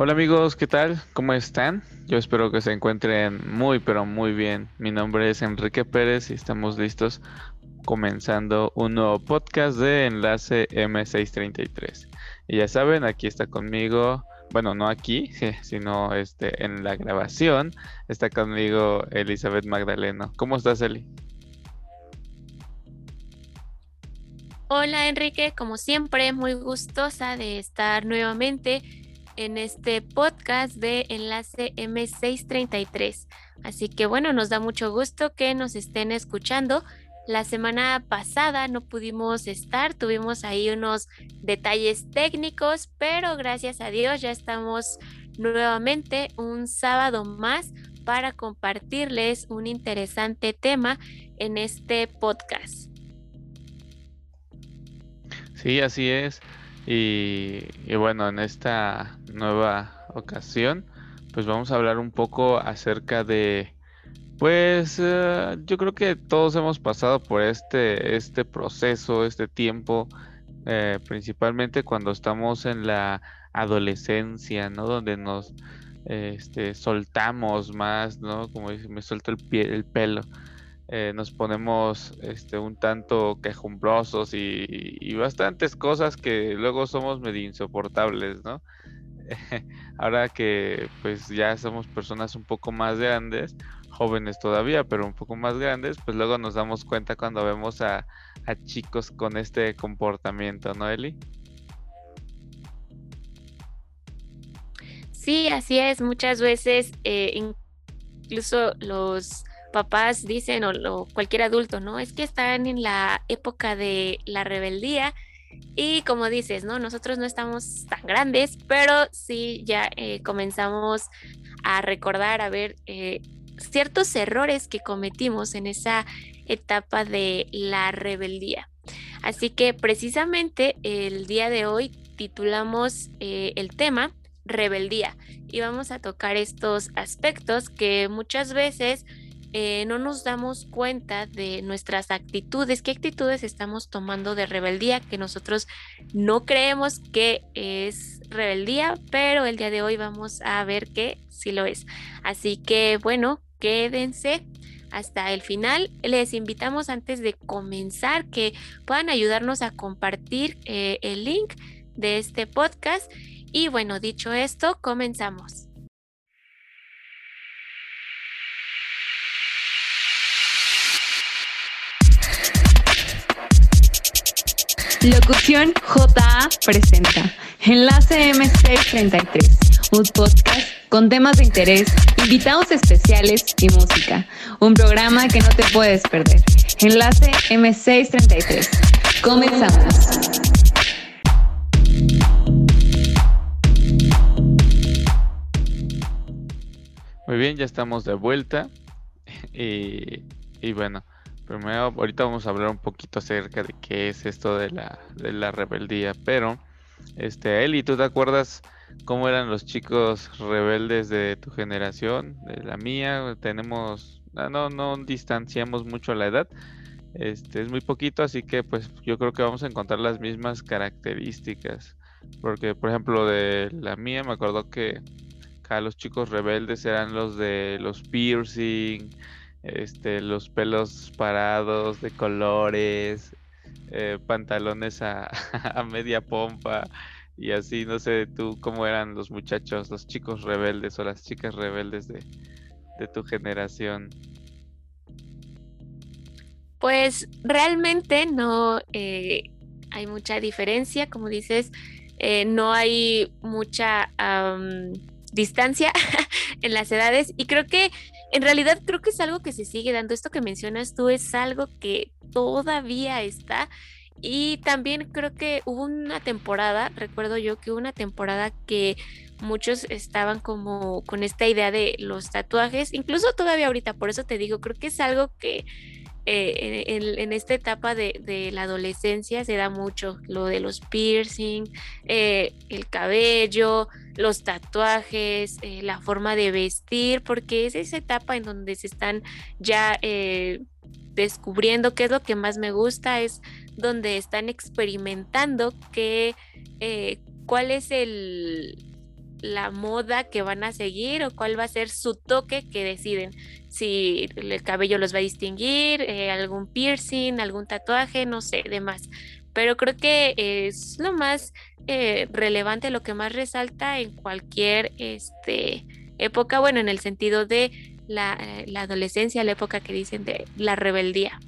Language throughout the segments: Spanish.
Hola amigos, ¿qué tal? ¿Cómo están? Yo espero que se encuentren muy pero muy bien. Mi nombre es Enrique Pérez y estamos listos comenzando un nuevo podcast de Enlace M633. Y ya saben, aquí está conmigo, bueno, no aquí, sino este en la grabación, está conmigo Elizabeth Magdaleno. ¿Cómo estás, Eli? Hola Enrique, como siempre, muy gustosa de estar nuevamente en este podcast de Enlace M633. Así que bueno, nos da mucho gusto que nos estén escuchando. La semana pasada no pudimos estar, tuvimos ahí unos detalles técnicos, pero gracias a Dios ya estamos nuevamente un sábado más para compartirles un interesante tema en este podcast. Sí, así es. Y, bueno, en esta nueva ocasión, pues vamos a hablar un poco acerca de, pues eh, yo creo que todos hemos pasado por este, este proceso, este tiempo, eh, principalmente cuando estamos en la adolescencia, ¿no? Donde nos este, soltamos más, ¿no? Como dice, me suelto el, pie, el pelo. Eh, nos ponemos este, un tanto quejumbrosos y, bastantes cosas que luego somos medio insoportables, ¿no? Ahora que pues ya somos personas un poco más grandes, jóvenes todavía, pero un poco más grandes, pues luego nos damos cuenta cuando vemos a, chicos con este comportamiento, ¿no, Eli? Sí, así es. Muchas veces eh, incluso los papás dicen o, cualquier adulto, ¿no? Es que están en la época de la rebeldía y como dices, ¿no? Nosotros no estamos tan grandes, pero sí ya eh, comenzamos a recordar, a ver eh, ciertos errores que cometimos en esa etapa de la rebeldía. Así que precisamente el día de hoy titulamos eh, el tema rebeldía y vamos a tocar estos aspectos que muchas veces eh, no nos damos cuenta de nuestras actitudes, qué actitudes estamos tomando de rebeldía, que nosotros no creemos que es rebeldía, pero el día de hoy vamos a ver que sí lo es. Así que bueno, quédense hasta el final. Les invitamos antes de comenzar que puedan ayudarnos a compartir eh, el link de este podcast. Y bueno, dicho esto, comenzamos. Locución JA presenta Enlace M633, un podcast con temas de interés, invitados especiales y música. Un programa que no te puedes perder. Enlace M633. Comenzamos. Muy bien, ya estamos de vuelta. Y, y bueno, Primero, ahorita vamos a hablar un poquito acerca de qué es esto de la, de la rebeldía, pero, este, Eli, ¿tú te acuerdas cómo eran los chicos rebeldes de tu generación, de la mía? Tenemos, ah, no, no distanciamos mucho la edad, este, es muy poquito, así que pues yo creo que vamos a encontrar las mismas características, porque por ejemplo de la mía me acuerdo que acá los chicos rebeldes eran los de los piercing, este, los pelos parados de colores, eh, pantalones a, media pompa y así, no sé tú cómo eran los muchachos, los chicos rebeldes o las chicas rebeldes de, tu generación. Pues realmente no eh, hay mucha diferencia, como dices, eh, no hay mucha distancia en las edades y creo que en realidad creo que es algo que se sigue dando. Esto que mencionas tú es algo que todavía está. Y también creo que hubo una temporada, recuerdo yo que hubo una temporada que muchos estaban como con esta idea de los tatuajes, incluso todavía ahorita, por eso te digo, creo que es algo que eh, en, esta etapa de, la adolescencia se da mucho, lo de los piercing, eh, el cabello, los tatuajes, eh, la forma de vestir, porque es esa etapa en donde se están ya descubriendo qué es lo que más me gusta, es donde están experimentando qué, cuál es el, la moda que van a seguir o cuál va a ser su toque que deciden. Si el cabello los va a distinguir, eh, algún piercing, algún tatuaje, no sé, demás. Pero creo que es lo más eh, relevante, lo que más resalta en cualquier este, época, bueno, en el sentido de la, eh, la adolescencia, la época que dicen de la rebeldía.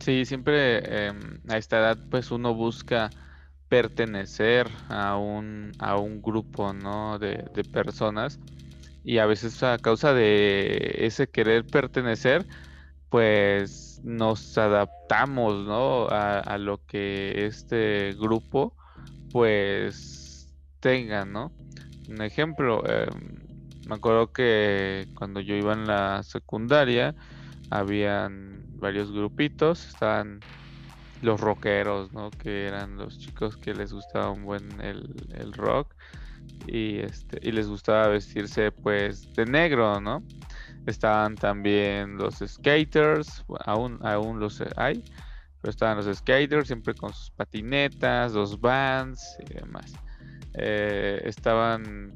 Sí, siempre em, a esta edad pues uno busca pertenecer a un, a un grupo, ¿no? De, de personas y a veces a causa de ese querer pertenecer, pues nos adaptamos, ¿no? A, a lo que este grupo pues tenga, ¿no? Un ejemplo, em, me acuerdo que cuando yo iba en la secundaria, habían varios grupitos, estaban los rockeros, ¿no? Que eran los chicos que les gustaba un buen el, rock y este y les gustaba vestirse pues de negro, ¿no? Estaban también los skaters, aún aún los hay, pero estaban los skaters siempre con sus patinetas, los bands y demás. Eh, estaban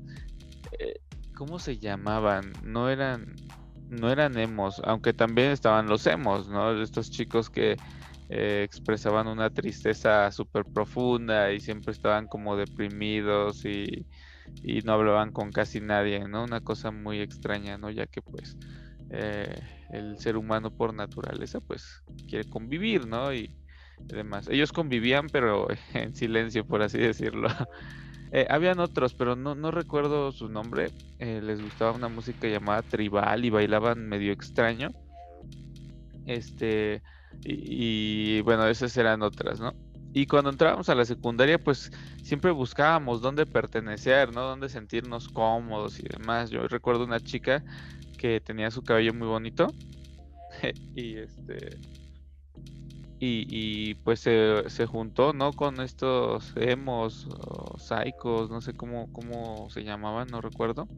eh, ¿cómo se llamaban? No eran no eran emos, aunque también estaban los emos, ¿no? Estos chicos que eh, expresaban una tristeza súper profunda y siempre estaban como deprimidos y, no hablaban con casi nadie, ¿no? Una cosa muy extraña, ¿no? Ya que pues eh, el ser humano por naturaleza pues quiere convivir, ¿no? Y demás. Ellos convivían pero en silencio, por así decirlo. Eh, habían otros, pero no, no recuerdo su nombre. Eh, les gustaba una música llamada tribal y bailaban medio extraño. Este, y, bueno, esas eran otras, ¿no? Y cuando entrábamos a la secundaria, pues siempre buscábamos dónde pertenecer, ¿no? Dónde sentirnos cómodos y demás. Yo recuerdo una chica que tenía su cabello muy bonito y este y, pues se, juntó, ¿no? Con estos emos o psychos, no sé cómo, cómo se llamaban, no recuerdo.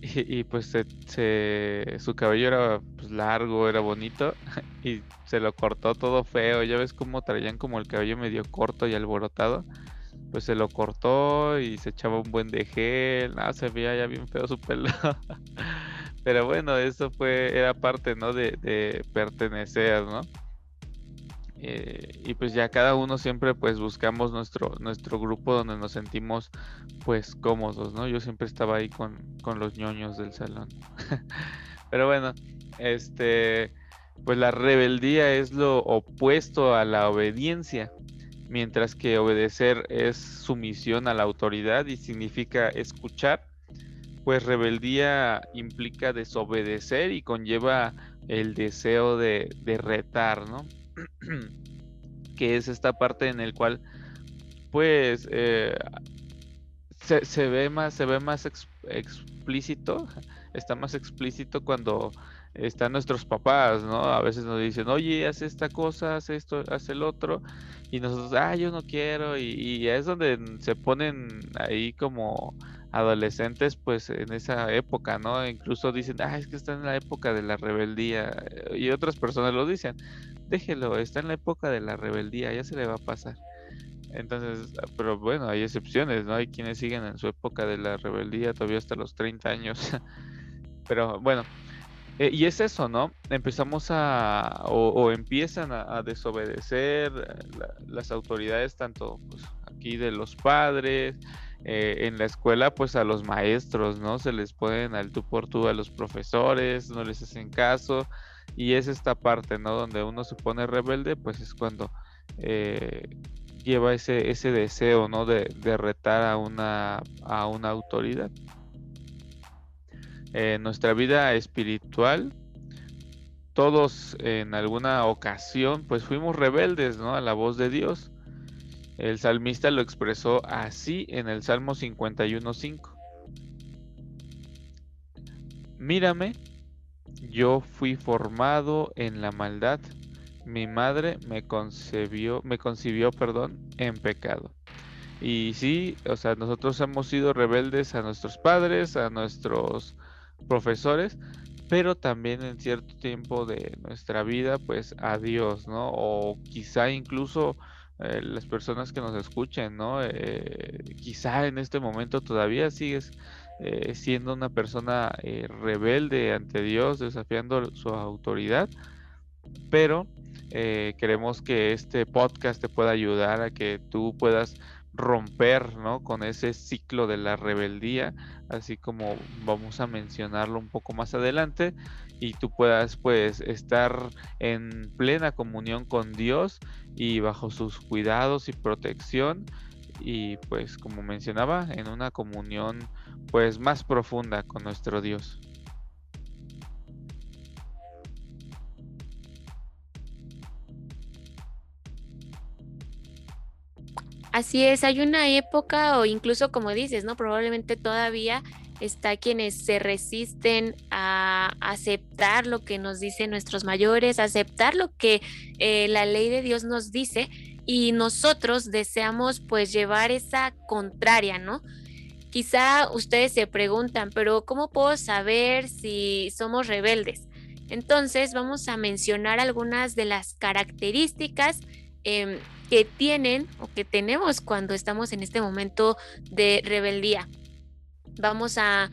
Y, pues se, su cabello era pues, largo, era bonito y se lo cortó todo feo. Ya ves cómo traían como el cabello medio corto y alborotado. Pues se lo cortó y se echaba un buen de gel. No, se veía ya bien feo su pelo. Pero bueno, eso fue, era parte, ¿no? De, de pertenecer, ¿no? Eh, y pues ya cada uno siempre pues buscamos nuestro, nuestro grupo donde nos sentimos pues cómodos, ¿no? Yo siempre estaba ahí con, los ñoños del salón. Pero bueno, este, pues la rebeldía es lo opuesto a la obediencia, mientras que obedecer es sumisión a la autoridad y significa escuchar, pues rebeldía implica desobedecer y conlleva el deseo de, de retar, ¿no? que es esta parte en el cual pues eh, se, ve más se ve más explícito está más explícito cuando están nuestros papás no a veces nos dicen oye haz esta cosa haz esto haz el otro y nosotros ah yo no quiero y, y es donde se ponen ahí como adolescentes pues en esa época, ¿no? Incluso dicen, ah, es que está en la época de la rebeldía y otras personas lo dicen, déjelo, está en la época de la rebeldía, ya se le va a pasar. Entonces, ah, pero bueno, hay excepciones, ¿no? Hay quienes siguen en su época de la rebeldía todavía hasta los 30 años. pero bueno, eh, y es eso, ¿no? Empezamos a, o, empiezan a, desobedecer eh, las autoridades, tanto pues, aquí de los padres, eh, en la escuela, pues a los maestros, ¿no? Se les ponen al tú por tú a los profesores, no les hacen caso y es esta parte, ¿no? Donde uno se pone rebelde, pues es cuando eh, lleva ese, ese deseo, ¿no? De, retar a una, a una autoridad. En nuestra vida espiritual, todos en alguna ocasión, pues fuimos rebeldes, ¿no? A la voz de Dios. El salmista lo expresó así en el Salmo 51.5. Mírame yo fui formado en la maldad. Mi madre me concebió, me concibió, perdón, en pecado. Y sí, o sea, nosotros hemos sido rebeldes a nuestros padres, a nuestros profesores, pero también en cierto tiempo de nuestra vida, pues a Dios, ¿no? O quizá incluso eh, las personas que nos escuchen, ¿no? Eh, quizá en este momento todavía sigues eh, siendo una persona rebelde ante Dios, desafiando su autoridad, pero queremos que este podcast te pueda ayudar a que tú puedas romper ¿no? con ese ciclo de la rebeldía, así como vamos a mencionarlo un poco más adelante, y tú puedas pues estar en plena comunión con Dios y bajo sus cuidados y protección y pues como mencionaba en una comunión pues más profunda con nuestro Dios. Así es, hay una época o incluso como dices, ¿no? Probablemente todavía está quienes se resisten a aceptar lo que nos dicen nuestros mayores, aceptar lo que eh, la ley de Dios nos dice y nosotros deseamos pues llevar esa contraria, ¿no? Quizá ustedes se preguntan, pero ¿cómo puedo saber si somos rebeldes? Entonces vamos a mencionar algunas de las características em, que tienen o que tenemos cuando estamos en este momento de rebeldía vamos a,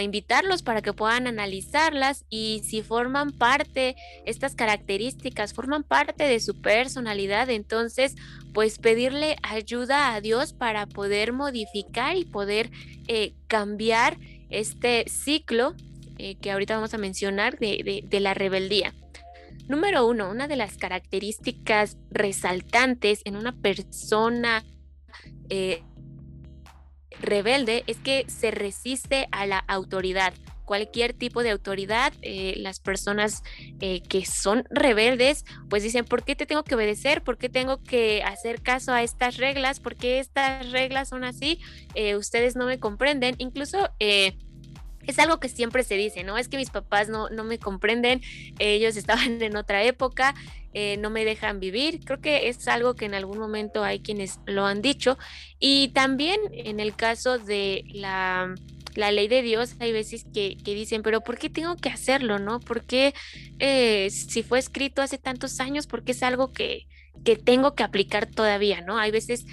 invitarlos para que puedan analizarlas y si forman parte, estas características forman parte de su personalidad, entonces pues pedirle ayuda a Dios para poder modificar y poder eh, cambiar este ciclo eh, que ahorita vamos a mencionar de, la rebeldía. Número uno, una de las características resaltantes en una persona eh, rebelde es que se resiste a la autoridad. Cualquier tipo de autoridad, eh, las personas eh, que son rebeldes, pues dicen, ¿por qué te tengo que obedecer? ¿Por qué tengo que hacer caso a estas reglas? ¿Por qué estas reglas son así? Eh, ustedes no me comprenden. Incluso es algo que siempre se dice, ¿no? Es que mis papás no, no me comprenden, ellos estaban en otra época, eh, no me dejan vivir. Creo que es algo que en algún momento hay quienes lo han dicho. Y también en el caso de la, ley de Dios, hay veces que, dicen, pero ¿por qué tengo que hacerlo, no? ¿Por qué eh, si fue escrito hace tantos años, por qué es algo que, que tengo que aplicar todavía, no? Hay veces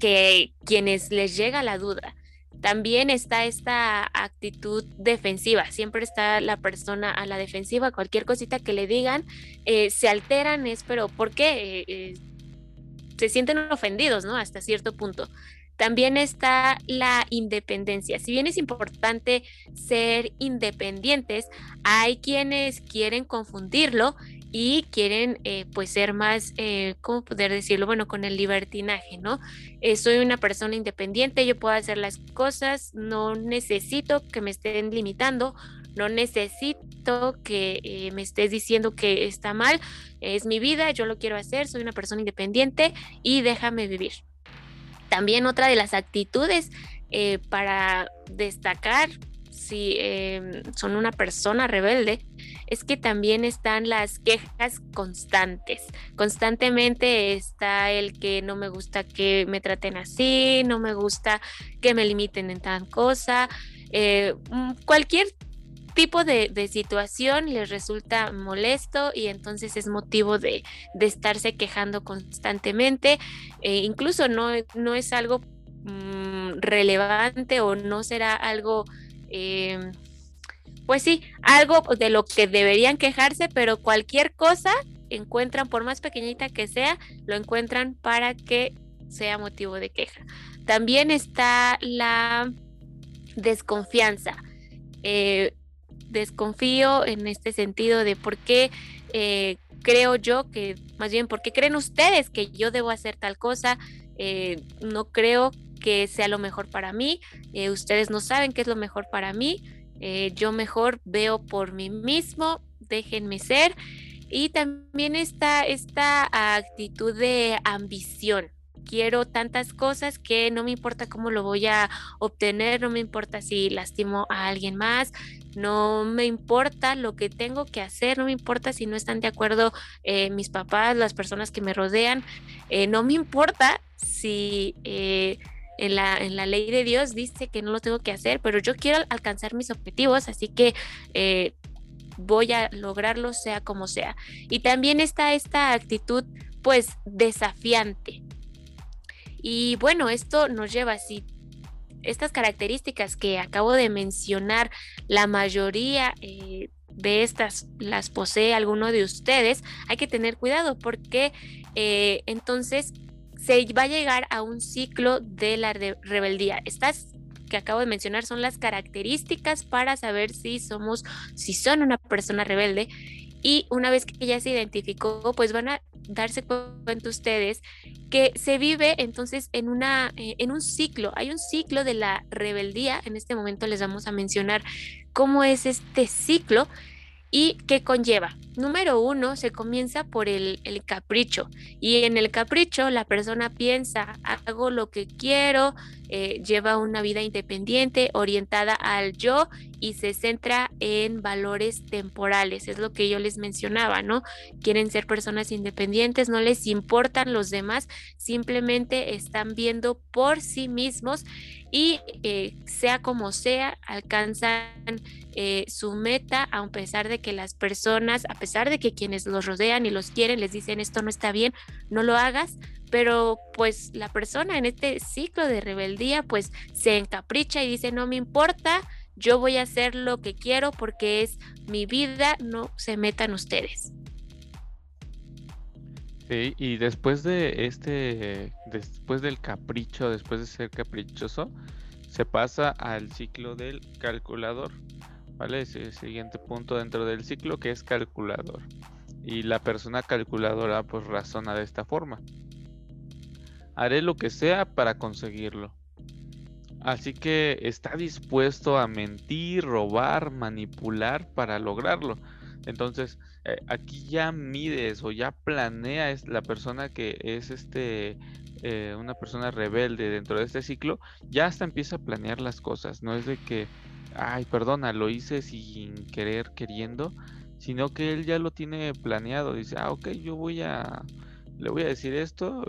que quienes les llega la duda también está esta actitud defensiva, siempre está la persona a la defensiva, cualquier cosita que le digan, eh, se alteran, es, pero ¿por qué? Eh, eh, se sienten ofendidos, ¿no? Hasta cierto punto. También está la independencia. Si bien es importante ser independientes, hay quienes quieren confundirlo y quieren eh, pues ser más, eh, ¿cómo poder decirlo? Bueno, con el libertinaje, ¿no? Eh, soy una persona independiente, yo puedo hacer las cosas, no necesito que me estén limitando, no necesito que me estés diciendo que está mal, es mi vida, yo lo quiero hacer, soy una persona independiente y déjame vivir. También otra de las actitudes para destacar si em, son una persona rebelde, es que también están las quejas constantes. Constantemente está el que no me gusta que me traten así, no me gusta que me limiten en tal cosa. Eh, mm, cualquier tipo de, situación les resulta molesto y entonces es motivo de, estarse quejando constantemente. Eh, incluso no, no es algo mm, relevante o no será algo Em, pues sí, algo de lo que deberían quejarse, pero cualquier cosa encuentran, por más pequeñita que sea, lo encuentran para que sea motivo de queja. También está la desconfianza. Eh, desconfío en este sentido de por qué eh, creo yo que, más bien, por qué creen ustedes que yo debo hacer tal cosa. Eh, no creo que sea lo mejor para mí, ustedes no saben qué es lo mejor para mí, eh, yo mejor veo por mí mismo, déjenme ser. Y también está esta actitud de ambición. Quiero tantas cosas que no me importa cómo lo voy a obtener, no me importa si lastimo a alguien más, no me importa lo que tengo que hacer, no me importa si no están de acuerdo eh, mis papás, las personas que me rodean, no me importa si en la, en la ley de Dios dice que no lo tengo que hacer, pero yo quiero alcanzar mis objetivos, así que eh, voy a lograrlo sea como sea. Y también está esta actitud pues desafiante. Y bueno, esto nos lleva, si estas características que acabo de mencionar, la mayoría eh, de estas las posee alguno de ustedes, hay que tener cuidado porque eh, entonces se va a llegar a un ciclo de la rebeldía. Estas que acabo de mencionar son las características para saber si somos, si son una persona rebelde. Y una vez que ya se identificó, pues van a darse cuenta ustedes que se vive entonces en una eh, en un ciclo, hay un ciclo de la rebeldía, en este momento les vamos a mencionar cómo es este ciclo y qué conlleva. Número uno, se comienza por el, capricho y en el capricho la persona piensa, hago lo que quiero, eh, lleva una vida independiente, orientada al yo y se centra en valores temporales, es lo que yo les mencionaba, ¿no? Quieren ser personas independientes, no les importan los demás, simplemente están viendo por sí mismos y eh, sea como sea, alcanzan eh, su meta, a pesar de que las personas, pesar de que quienes los rodean y los quieren les dicen esto no está bien, no lo hagas, pero pues la persona en este ciclo de rebeldía pues se encapricha y dice no me importa, yo voy a hacer lo que quiero porque es mi vida, no se metan ustedes. Sí, y después de este, después del capricho, después de ser caprichoso, se pasa al ciclo del calculador, ¿vale? Es el siguiente punto dentro del ciclo que es calculador. Y la persona calculadora pues razona de esta forma. Haré lo que sea para conseguirlo. Así que está dispuesto a mentir, robar, manipular para lograrlo. Entonces, eh, aquí ya mides o ya planea es la persona que es este eh, una persona rebelde dentro de este ciclo, ya hasta empieza a planear las cosas. No es de que, ay, perdona, lo hice sin querer, queriendo, sino que él ya lo tiene planeado. Dice, ah, ok, yo voy a le voy a decir esto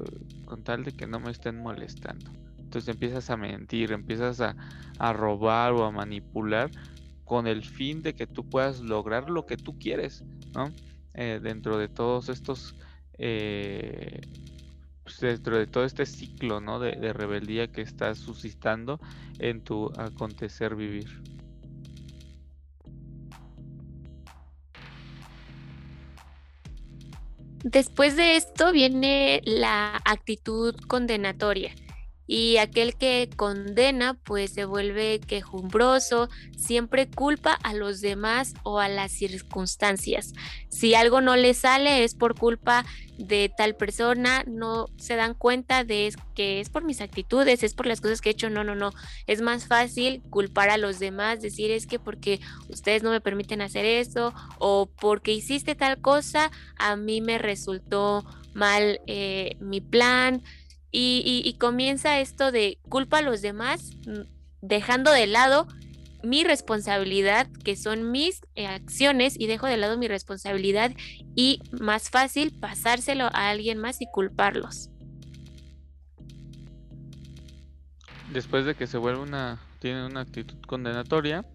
con tal de que no me estén molestando. Entonces empiezas a mentir, empiezas a, robar o a manipular con el fin de que tú puedas lograr lo que tú quieres, ¿no? Eh, dentro de todos estos, eh, pues, dentro de todo este ciclo, ¿no? De, de rebeldía que estás suscitando en tu acontecer vivir. Después de esto viene la actitud condenatoria y aquel que condena pues se vuelve quejumbroso, siempre culpa a los demás o a las circunstancias. Si algo no le sale es por culpa de tal persona, no se dan cuenta de que es por mis actitudes, es por las cosas que he hecho, no, no, no. Es más fácil culpar a los demás, decir es que porque ustedes no me permiten hacer eso o porque hiciste tal cosa, a mí me resultó mal eh, mi plan y, comienza esto de culpa a los demás, mm, dejando de lado mi responsabilidad, que son mis eh, acciones, y dejo de lado mi responsabilidad y más fácil pasárselo a alguien más y culparlos. Después de que se vuelve una, tiene una actitud condenatoria,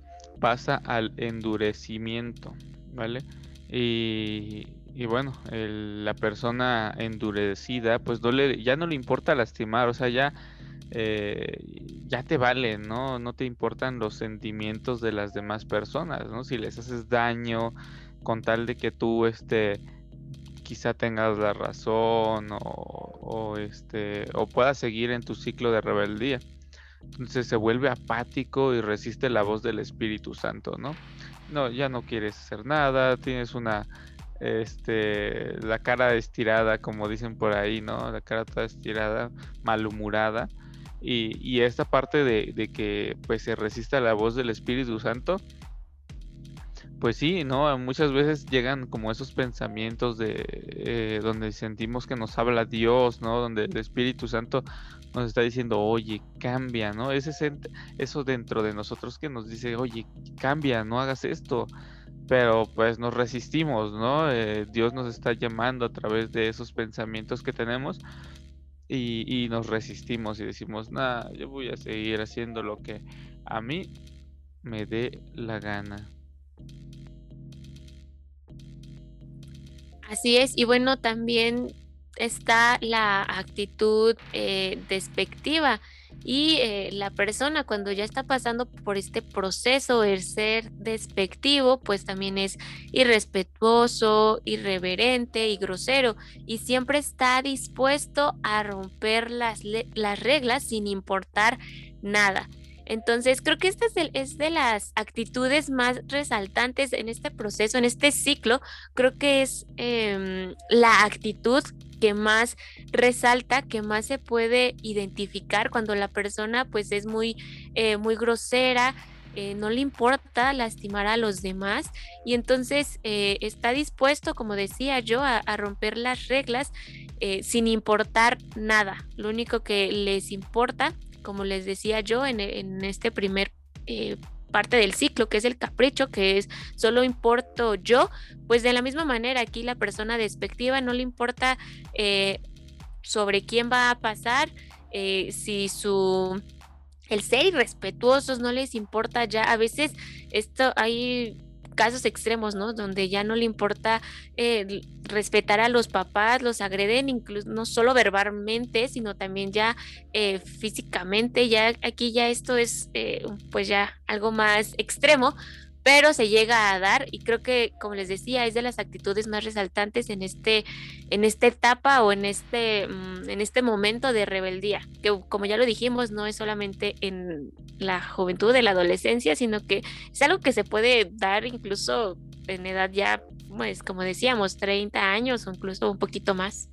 pasa al endurecimiento, ¿vale? Y y bueno, la persona endurecida, pues no ya no le importa lastimar, o sea, ya, eh, ya te vale, ¿no? No te importan los sentimientos de las demás personas, ¿no? Si les haces daño con tal de que tú, este, quizá tengas la razón o, o este, o puedas seguir en tu ciclo de rebeldía. Entonces se vuelve apático y resiste la voz del Espíritu Santo, ¿no? No, ya no quieres hacer nada, tienes una este, la cara estirada, como dicen por ahí, ¿no? La cara toda estirada, malhumorada. Y, esta parte de, que pues se resista a la voz del Espíritu Santo, pues sí, ¿no? Muchas veces llegan como esos pensamientos de eh, donde sentimos que nos habla Dios, ¿no? Donde el Espíritu Santo nos está diciendo, oye, cambia, ¿no? Ese, eso dentro de nosotros que nos dice, oye, cambia, no hagas esto pero pues nos resistimos, ¿no? Eh, Dios nos está llamando a través de esos pensamientos que tenemos y, nos resistimos y decimos, nada, yo voy a seguir haciendo lo que a mí me dé la gana. Así es, y bueno, también está la actitud eh, despectiva y eh, la persona cuando ya está pasando por este proceso, el ser despectivo, pues también es irrespetuoso, irreverente y grosero y siempre está dispuesto a romper las, las reglas sin importar nada. Entonces, creo que esta es de, las actitudes más resaltantes en este proceso, en este ciclo. Creo que es em, la actitud que más resalta, que más se puede identificar cuando la persona pues es muy, eh, muy grosera, eh, no le importa lastimar a los demás y entonces eh, está dispuesto, como decía yo, a, romper las reglas sin importar nada. Lo único que les importa, como les decía yo en, en este primer parte del ciclo, que es el capricho, que es solo importo yo, pues de la misma manera aquí la persona despectiva no le importa eh, sobre quién va a pasar, eh, si su el ser irrespetuosos no les importa ya, a veces esto hay casos extremos, ¿no? Donde ya no le importa eh, respetar a los papás, los agreden incluso no solo verbalmente, sino también ya eh, físicamente. Ya aquí ya esto es eh, pues ya algo más extremo, pero se llega a dar y creo que como les decía es de las actitudes más resaltantes en este en esta etapa o en este mm, en este momento de rebeldía que como ya lo dijimos no es solamente en la juventud de la adolescencia sino que es algo que se puede dar incluso en edad ya pues como decíamos 30 años o incluso un poquito más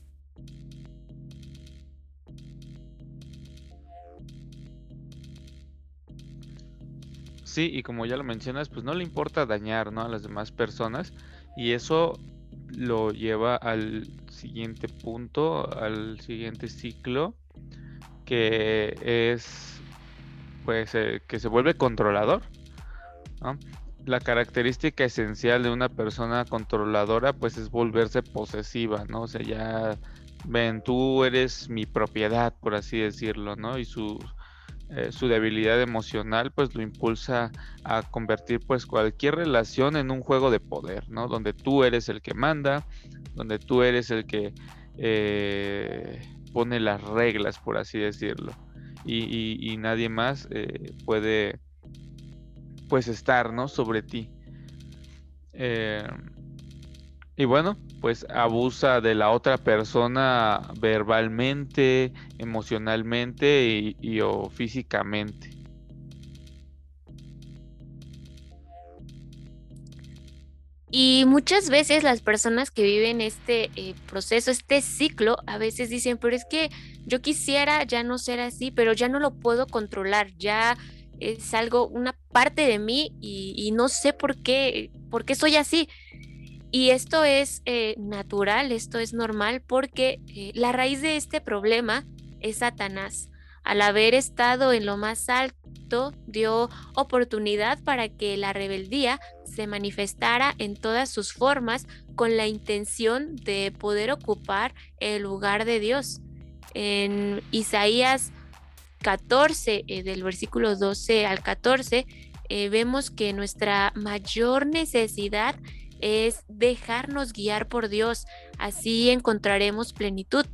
Sí, y como ya lo mencionas, pues no le importa dañar ¿no? a las demás personas y eso lo lleva al siguiente punto, al siguiente ciclo, que es pues eh, que se vuelve controlador. La característica esencial de una persona controladora pues es volverse posesiva, ¿no? O sea, ya ven, tú eres mi propiedad, por así decirlo, ¿no? Y su, eh, su debilidad emocional pues lo impulsa a convertir pues cualquier relación en un juego de poder, ¿no? Donde tú eres el que manda, donde tú eres el que eh, pone las reglas, por así decirlo. Y, nadie más eh, puede pues estar, ¿no? Sobre ti. Y bueno, pues abusa de la otra persona verbalmente, emocionalmente y, o físicamente. Y muchas veces las personas que viven este eh, proceso, este ciclo, a veces dicen, pero es que yo quisiera ya no ser así, pero ya no lo puedo controlar, ya es algo, una parte de mí y, y no sé por qué, por qué soy así. Y esto es eh, natural, esto es normal porque eh, la raíz de este problema es Satanás. Al haber estado en lo más alto, dio oportunidad para que la rebeldía se manifestara en todas sus formas con la intención de poder ocupar el lugar de Dios. En Isaías 14, eh, del versículo 12 al 14, vemos que nuestra mayor necesidad es dejarnos guiar por Dios, así encontraremos plenitud.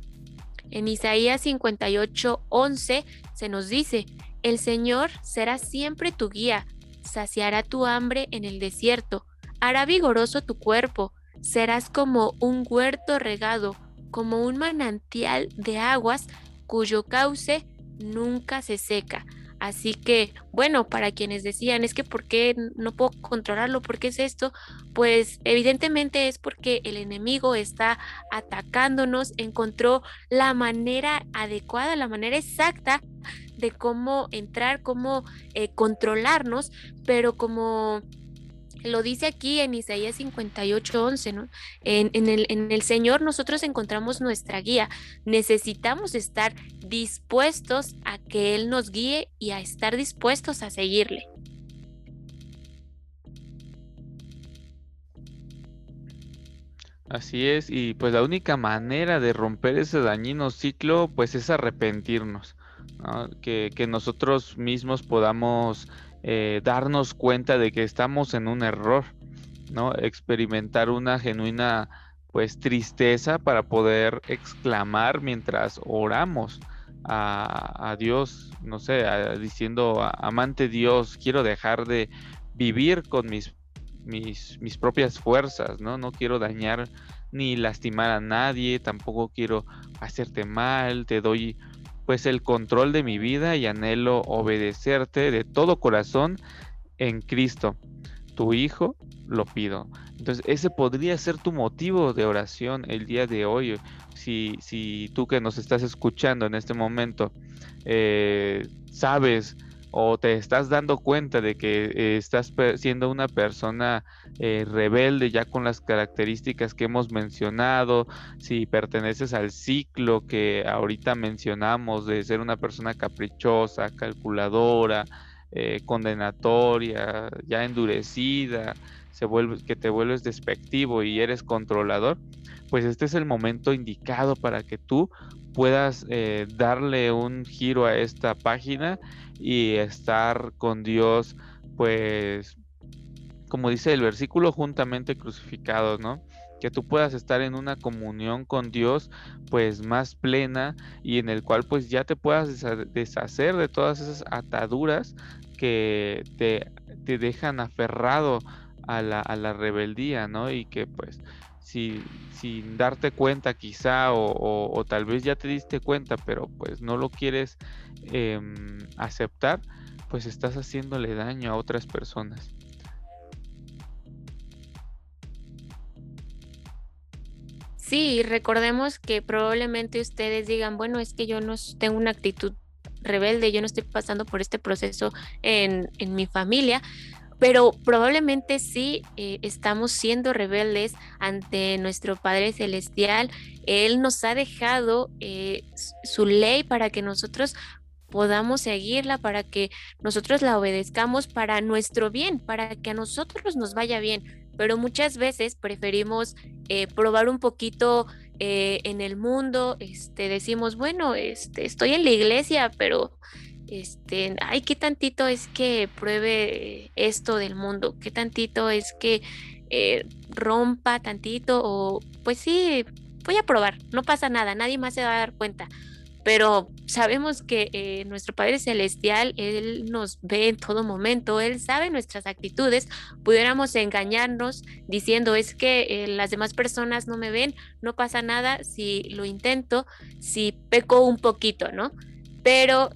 En Isaías 58, 11 se nos dice, el Señor será siempre tu guía, saciará tu hambre en el desierto, hará vigoroso tu cuerpo, serás como un huerto regado, como un manantial de aguas cuyo cauce nunca se seca. Así que, bueno, para quienes decían, es que ¿por qué no puedo controlarlo? ¿Por qué es esto? Pues evidentemente es porque el enemigo está atacándonos, encontró la manera adecuada, la manera exacta de cómo entrar, cómo eh, controlarnos, pero como lo dice aquí en Isaías 58, 11, ¿no? En, el, en el Señor nosotros encontramos nuestra guía. Necesitamos estar dispuestos a que Él nos guíe y a estar dispuestos a seguirle. Así es, y pues la única manera de romper ese dañino ciclo pues es arrepentirnos, que, que nosotros mismos podamos eh, darnos cuenta de que estamos en un error, ¿no? Experimentar una genuina pues tristeza para poder exclamar mientras oramos a, Dios, no sé, diciendo, amante Dios, quiero dejar de vivir con mis, mis, mis propias fuerzas, ¿no? No quiero dañar ni lastimar a nadie, tampoco quiero hacerte mal, te doy pues el control de mi vida y anhelo obedecerte de todo corazón en Cristo, tu Hijo, lo pido. Entonces ese podría ser tu motivo de oración el día de hoy. Si, si tú que nos estás escuchando en este momento eh, sabes o te estás dando cuenta de que eh, estás siendo una persona eh, rebelde ya con las características que hemos mencionado, si perteneces al ciclo que ahorita mencionamos de ser una persona caprichosa, calculadora, eh, condenatoria, ya endurecida, se vuelve, que te vuelves despectivo y eres controlador, pues este es el momento indicado para que tú puedas darle un giro a esta página y estar con Dios, pues, como dice el versículo, juntamente crucificados, ¿no? Que tú puedas estar en una comunión con Dios, pues, más plena y en el cual, pues, ya te puedas deshacer de todas esas ataduras que te, te dejan aferrado a la, a la rebeldía, ¿no? Y que, pues, si, sin darte cuenta quizá o, tal vez ya te diste cuenta pero pues no lo quieres em, aceptar pues estás haciéndole daño a otras personas Sí, recordemos que probablemente ustedes digan, bueno, es que yo no tengo una actitud rebelde, yo no estoy pasando por este proceso en, en mi familia, pero probablemente sí eh, estamos siendo rebeldes ante nuestro Padre Celestial. Él nos ha dejado eh, su ley para que nosotros podamos seguirla, para que nosotros la obedezcamos para nuestro bien, para que a nosotros nos vaya bien. Pero muchas veces preferimos eh, probar un poquito en el mundo, este, decimos, bueno, este, estoy en la iglesia, pero este, ay, qué tantito es que pruebe esto del mundo, qué tantito es que eh, rompa tantito o pues sí, voy a probar, no pasa nada, nadie más se va a dar cuenta. Pero sabemos que eh, nuestro Padre Celestial, Él nos ve en todo momento, Él sabe nuestras actitudes. Pudiéramos engañarnos diciendo es que eh, las demás personas no me ven, no pasa nada si lo intento, si peco un poquito, ¿no? Pero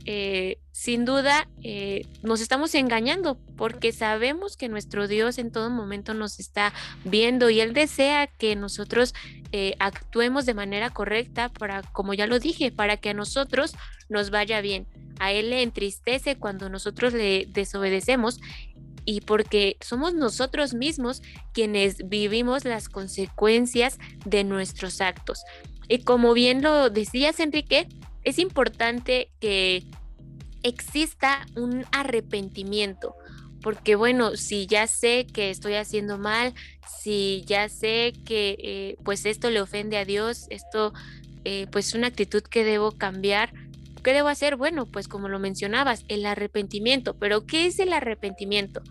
sin duda eh, nos estamos engañando porque sabemos que nuestro Dios en todo momento nos está viendo y Él desea que nosotros eh, actuemos de manera correcta para, como ya lo dije, para que a nosotros nos vaya bien. A Él le entristece cuando nosotros le desobedecemos y porque somos nosotros mismos quienes vivimos las consecuencias de nuestros actos. Y como bien lo decías, Enrique, es importante que exista un arrepentimiento. Porque bueno, si ya sé que estoy haciendo mal, si ya sé que eh, pues esto le ofende a Dios, esto eh, pues es una actitud que debo cambiar, ¿qué debo hacer? Bueno, pues como lo mencionabas, el arrepentimiento. Pero ¿qué es el arrepentimiento?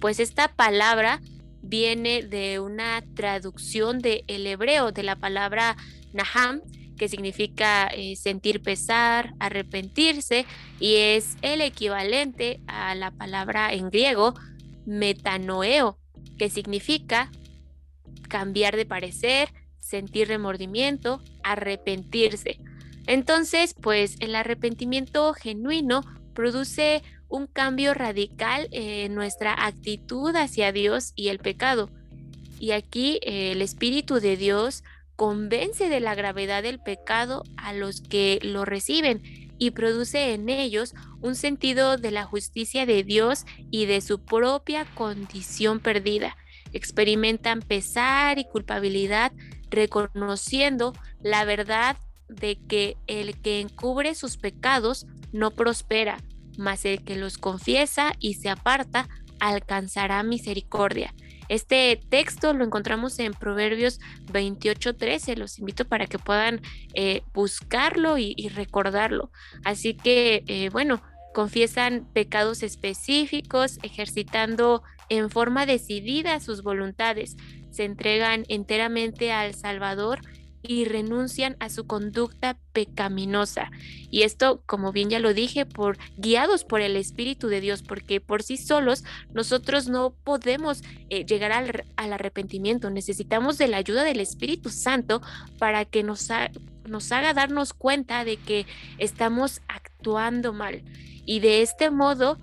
Pues esta palabra viene de una traducción del el hebreo, de la palabra Naham, que significa eh, sentir pesar, arrepentirse, y es el equivalente a la palabra en griego metanoeo, que significa cambiar de parecer, sentir remordimiento, arrepentirse. Entonces, pues el arrepentimiento genuino produce un cambio radical en nuestra actitud hacia Dios y el pecado. Y aquí eh, el Espíritu de Dios convence de la gravedad del pecado a los que lo reciben y produce en ellos un sentido de la justicia de Dios y de su propia condición perdida. Experimentan pesar y culpabilidad reconociendo la verdad de que el que encubre sus pecados no prospera, mas el que los confiesa y se aparta alcanzará misericordia. Este texto lo encontramos en Proverbios 28:13. Los invito para que puedan eh, buscarlo y, recordarlo. Así que, eh, bueno, confiesan pecados específicos, ejercitando en forma decidida sus voluntades. se entregan enteramente al Salvador y renuncian a su conducta pecaminosa. Y esto, como bien ya lo dije, por guiados por el Espíritu de Dios, porque por sí solos nosotros no podemos eh, llegar al, al, arrepentimiento. Necesitamos de la ayuda del Espíritu Santo para que nos, nos haga darnos cuenta de que estamos actuando mal. Y de este modo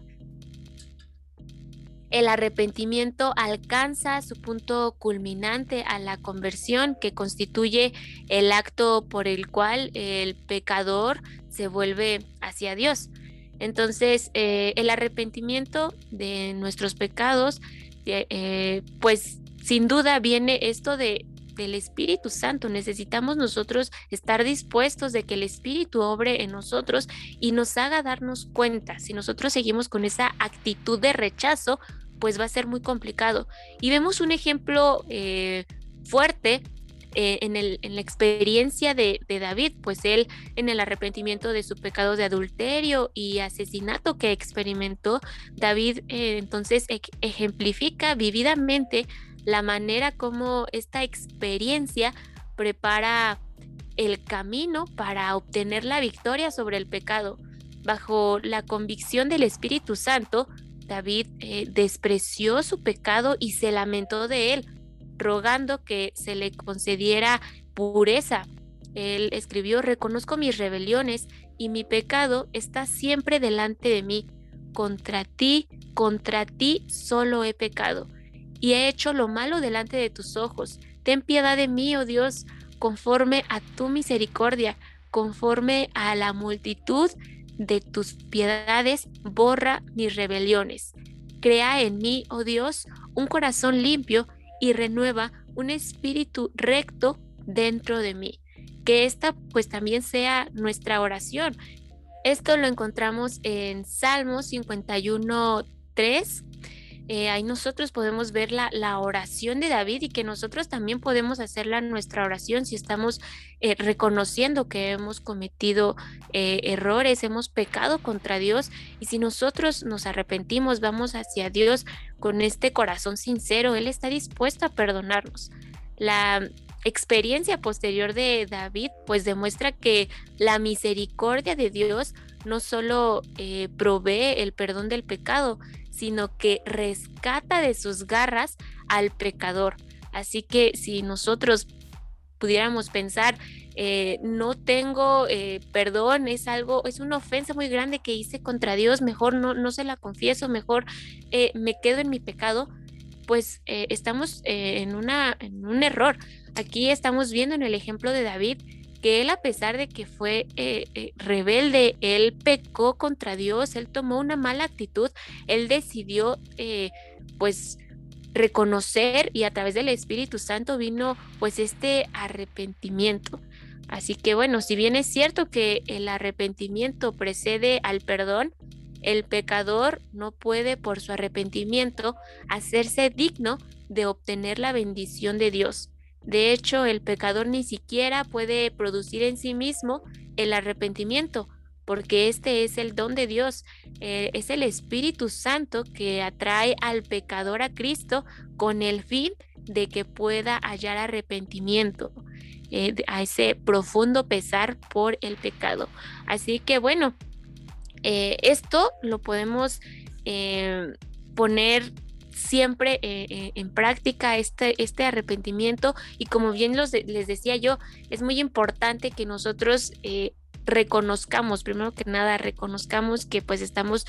el arrepentimiento alcanza su punto culminante a la conversión que constituye el acto por el cual el pecador se vuelve hacia Dios. Entonces, eh, el arrepentimiento de nuestros pecados, eh, pues sin duda viene esto de, del Espíritu Santo. Necesitamos nosotros estar dispuestos de que el Espíritu obre en nosotros y nos haga darnos cuenta. Si nosotros seguimos con esa actitud de rechazo, pues va a ser muy complicado. Y vemos un ejemplo eh, fuerte eh, en, el, en, la experiencia de, David, pues él en el arrepentimiento de su pecado de adulterio y asesinato que experimentó, David eh, entonces ejemplifica vividamente la manera como esta experiencia prepara el camino para obtener la victoria sobre el pecado. Bajo la convicción del Espíritu Santo, David eh, despreció su pecado y se lamentó de él, rogando que se le concediera pureza. Él escribió, reconozco mis rebeliones y mi pecado está siempre delante de mí. Contra ti, contra ti solo he pecado y he hecho lo malo delante de tus ojos. Ten piedad de mí, oh Dios, conforme a tu misericordia, conforme a la multitud de tus piedades, borra mis rebeliones. Crea en mí, oh Dios, un corazón limpio y renueva un espíritu recto dentro de mí. Que esta pues también sea nuestra oración. Esto lo encontramos en Salmos 51, 3 eh, ahí nosotros podemos ver la, oración de David y que nosotros también podemos hacerla nuestra oración si estamos eh, reconociendo que hemos cometido eh, errores, hemos pecado contra Dios y si nosotros nos arrepentimos, vamos hacia Dios con este corazón sincero, Él está dispuesto a perdonarnos. La experiencia posterior de David pues demuestra que la misericordia de Dios no solo provee el perdón del pecado, sino que rescata de sus garras al pecador. Así que si nosotros pudiéramos pensar, eh, no tengo eh, perdón, es algo, es una ofensa muy grande que hice contra Dios, mejor no, no se la confieso, mejor eh, me quedo en mi pecado, pues estamos en, una, en un error. Aquí estamos viendo en el ejemplo de David que él a pesar de que fue eh, eh, rebelde, él pecó contra Dios, él tomó una mala actitud, él decidió eh, pues reconocer y a través del Espíritu Santo vino pues este arrepentimiento. Así que bueno, si bien es cierto que el arrepentimiento precede al perdón, el pecador no puede por su arrepentimiento hacerse digno de obtener la bendición de Dios. De hecho, el pecador ni siquiera puede producir en sí mismo el arrepentimiento, porque este es el don de Dios, eh, es el Espíritu Santo que atrae al pecador a Cristo con el fin de que pueda hallar arrepentimiento, eh, a ese profundo pesar por el pecado. Así que bueno, eh, esto lo podemos poner siempre eh, eh, en práctica este, este arrepentimiento. Y como bien los les decía yo, es muy importante que nosotros eh, reconozcamos, primero que nada, reconozcamos que pues estamos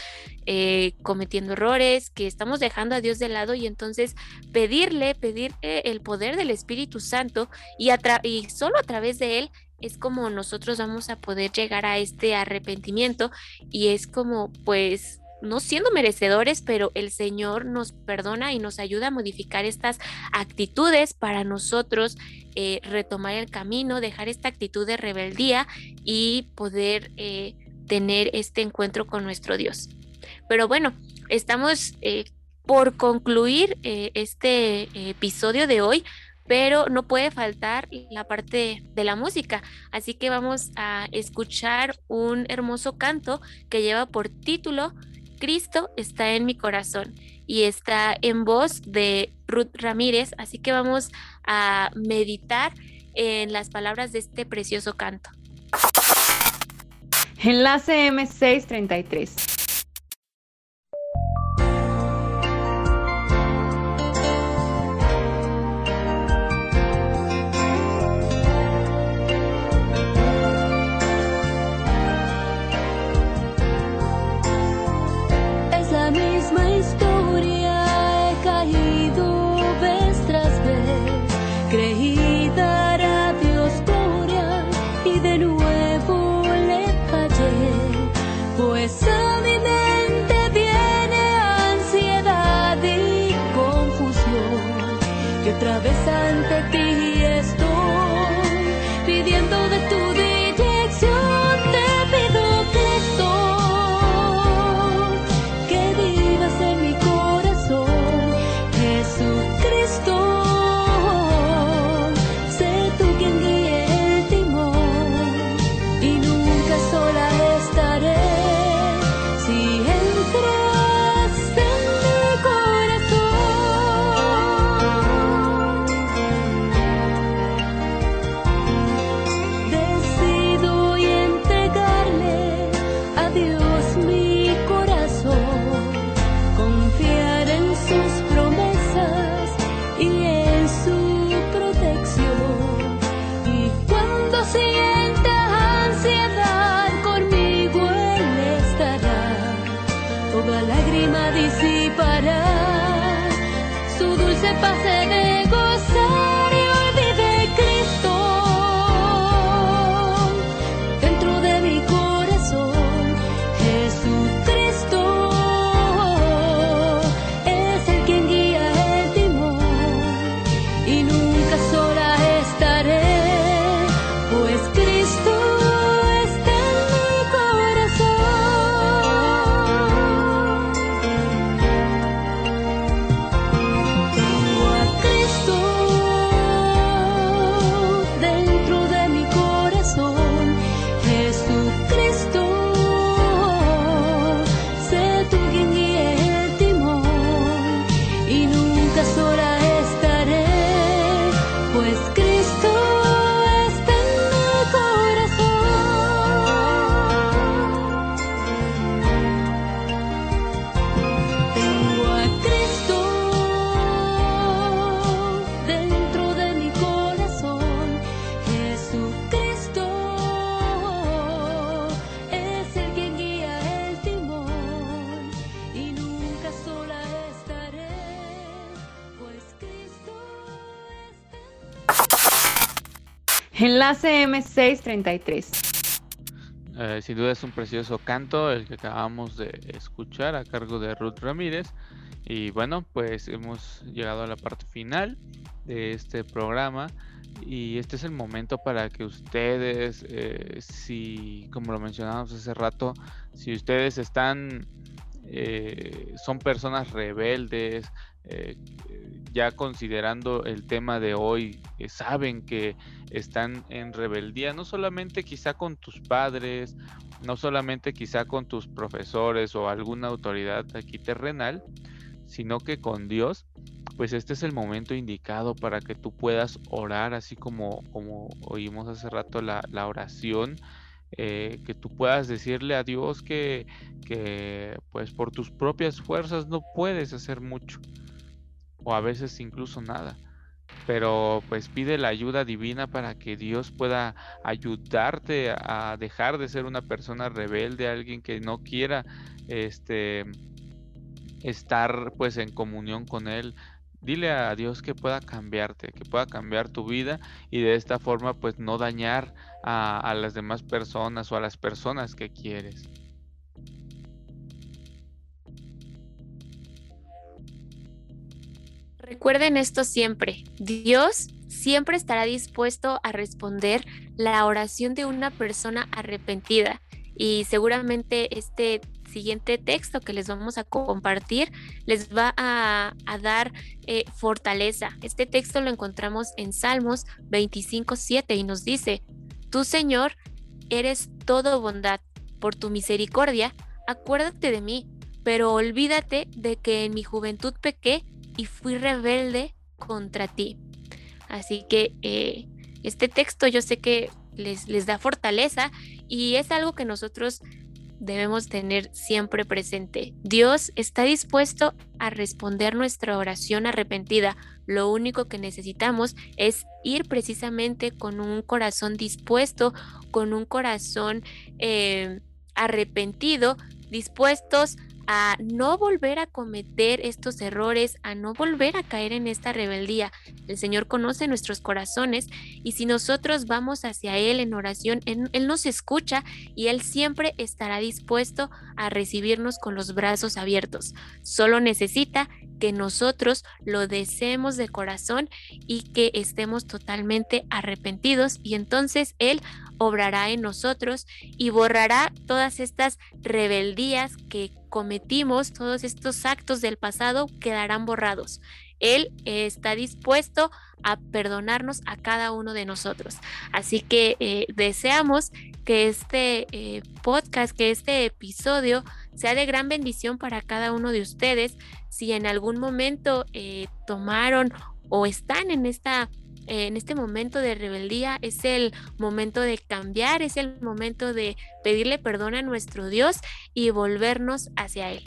cometiendo errores, que estamos dejando a Dios de lado. Y entonces pedirle, pedir el poder del Espíritu Santo y, y solo a través de él es como nosotros vamos a poder llegar a este arrepentimiento. Y es como pues no siendo merecedores, pero el Señor nos perdona y nos ayuda a modificar estas actitudes para nosotros eh, retomar el camino, dejar esta actitud de rebeldía y poder eh, tener este encuentro con nuestro Dios. Pero bueno, estamos eh, por concluir este episodio de hoy, pero no puede faltar la parte de la música. Así que vamos a escuchar un hermoso canto que lleva por título Cristo está en mi corazón y está en voz de Ruth Ramírez, así que vamos a meditar en las palabras de este precioso canto. Enlace M633. Enlace M633. Eh, sin duda es un precioso canto el que acabamos de escuchar a cargo de Ruth Ramírez. Y bueno, pues hemos llegado a la parte final de este programa. Y este es el momento para que ustedes, eh, si, como lo mencionamos hace rato, si ustedes están, eh, son personas rebeldes, ya considerando el tema de hoy, eh, saben que están en rebeldía, no solamente quizá con tus padres, no solamente quizá con tus profesores o alguna autoridad aquí terrenal, sino que con Dios, pues este es el momento indicado para que tú puedas orar, así como, como oímos hace rato la, la oración, eh, que tú puedas decirle a Dios que, que pues por tus propias fuerzas no puedes hacer mucho o a veces incluso nada. Pero pues pide la ayuda divina para que Dios pueda ayudarte a dejar de ser una persona rebelde, alguien que no quiera este estar pues en comunión con él. Dile a Dios que pueda cambiarte, que pueda cambiar tu vida y de esta forma pues no dañar a, a las demás personas o a las personas que quieres. Recuerden esto siempre, Dios siempre estará dispuesto a responder la oración de una persona arrepentida. Y seguramente este siguiente texto que les vamos a compartir les va a, dar eh, fortaleza. Este texto lo encontramos en Salmos 25.7 y nos dice, tú Señor eres todo bondad, por tu misericordia, acuérdate de mí, pero olvídate de que en mi juventud pequé y fui rebelde contra ti. Así que eh, este texto yo sé que les, les da fortaleza y es algo que nosotros debemos tener siempre presente. Dios está dispuesto a responder nuestra oración arrepentida. Lo único que necesitamos es ir precisamente con un corazón dispuesto, con un corazón eh, arrepentido, dispuestos a no volver a cometer estos errores, a no volver a caer en esta rebeldía. El Señor conoce nuestros corazones y si nosotros vamos hacia Él en oración, Él, nos escucha y Él siempre estará dispuesto a recibirnos con los brazos abiertos. Solo necesita que nosotros lo deseemos de corazón y que estemos totalmente arrepentidos y entonces Él obrará en nosotros y borrará todas estas rebeldías que cometimos, todos estos actos del pasado quedarán borrados. Él está dispuesto a perdonarnos a cada uno de nosotros. Así que eh, deseamos que este eh, podcast, que este episodio sea de gran bendición para cada uno de ustedes. Si en algún momento eh, tomaron o están en esta en este momento de rebeldía es el momento de cambiar, es el momento de pedirle perdón a nuestro Dios y volvernos hacia Él.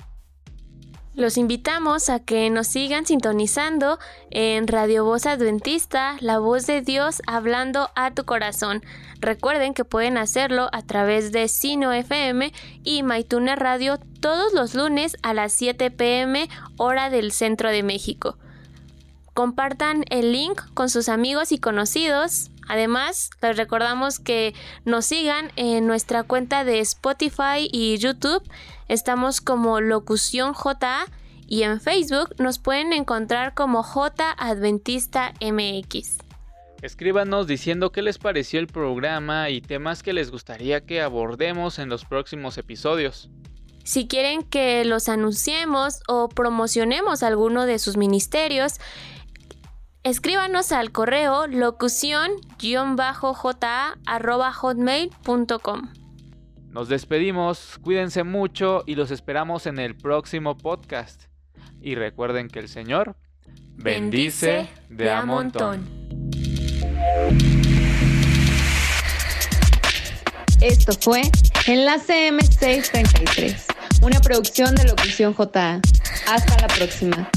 Los invitamos a que nos sigan sintonizando en Radio Voz Adventista, la voz de Dios hablando a tu corazón. Recuerden que pueden hacerlo a través de Sino FM y Maituna Radio todos los lunes a las 7 pm hora del centro de México. Compartan el link con sus amigos y conocidos. Además, les recordamos que nos sigan en nuestra cuenta de Spotify y YouTube. Estamos como Locución JA y en Facebook nos pueden encontrar como J Adventista MX. Escríbanos diciendo qué les pareció el programa y temas que les gustaría que abordemos en los próximos episodios. Si quieren que los anunciemos o promocionemos alguno de sus ministerios, Escríbanos al correo locución-ja.hotmail.com. Nos despedimos, cuídense mucho y los esperamos en el próximo podcast. Y recuerden que el Señor bendice, de, a montón. Esto fue Enlace M633, una producción de Locución JA. Hasta la próxima.